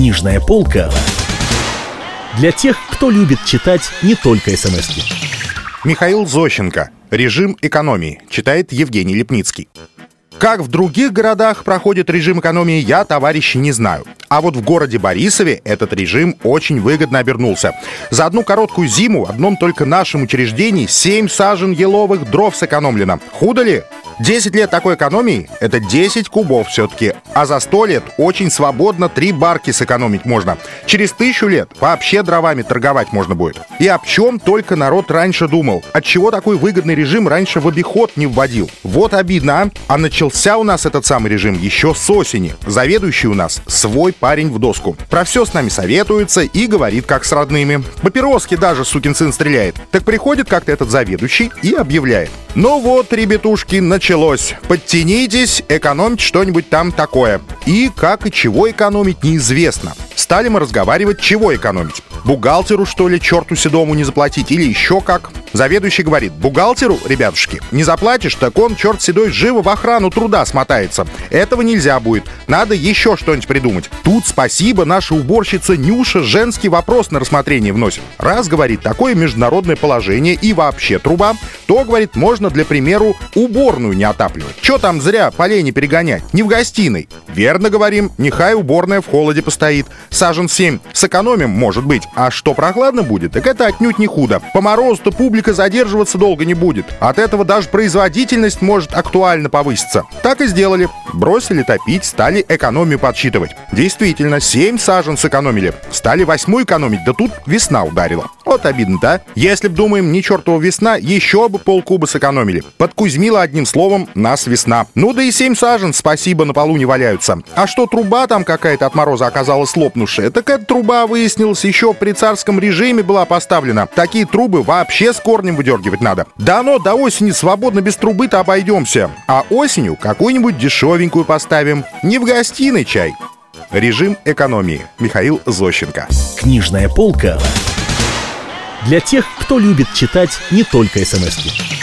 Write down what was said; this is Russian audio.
Книжная полка для тех, кто любит читать не только смс -ки. Михаил Зощенко. Режим экономии. Читает Евгений Лепницкий. Как в других городах проходит режим экономии, я, товарищи, не знаю. А вот в городе Борисове этот режим очень выгодно обернулся. За одну короткую зиму в одном только нашем учреждении 7 сажен еловых дров сэкономлено. Худо ли? 10 лет такой экономии — это 10 кубов все-таки. А за 100 лет очень свободно 3 барки сэкономить можно. Через тысячу лет вообще дровами торговать можно будет. И об чем только народ раньше думал. От чего такой выгодный режим раньше в обиход не вводил. Вот обидно, а? А начался у нас этот самый режим еще с осени. Заведующий у нас свой парень в доску. Про все с нами советуется и говорит, как с родными. Папироски даже сукин сын стреляет. Так приходит как-то этот заведующий и объявляет. Ну вот, ребятушки, началось. Подтянитесь, экономьте что-нибудь там такое. И как и чего экономить, неизвестно. Стали мы разговаривать, чего экономить. Бухгалтеру, что ли, черту седому не заплатить или еще как? Заведующий говорит, бухгалтеру, ребятушки, не заплатишь, так он, черт седой, живо в охрану труда смотается. Этого нельзя будет. Надо еще что-нибудь придумать. Тут спасибо, наша уборщица Нюша женский вопрос на рассмотрение вносит. Раз, говорит, такое международное положение и вообще труба, то, говорит, можно, для примеру, уборную не отапливать. Че там зря полей не перегонять? Не в гостиной. Верно говорим, нехай уборная в холоде постоит. Сажен 7. Сэкономим, может быть. А что прохладно будет, так это отнюдь не худо. По морозу-то публика задерживаться долго не будет. От этого даже производительность может актуально повыситься. Так и сделали. Бросили топить, стали экономию подсчитывать. Действительно, 7 сажен сэкономили. Стали восьмую экономить, да тут весна ударила. Вот обидно, да? Если б, думаем, не чертова весна, еще бы полкуба сэкономили. Подкузмила одним словом нас весна. Ну да и 7 сажен, спасибо, на полу не валяются. А что труба там какая-то от мороза оказалась лопнувшая, так эта труба, выяснилось, еще при царском режиме была поставлена. Такие трубы вообще с корнем выдергивать надо. Да но до осени свободно без трубы-то обойдемся. А осенью какую-нибудь дешевенькую поставим. Не в гостиной чай. Режим экономии. Михаил Зощенко. Книжная полка для тех, кто любит читать не только смс -ки.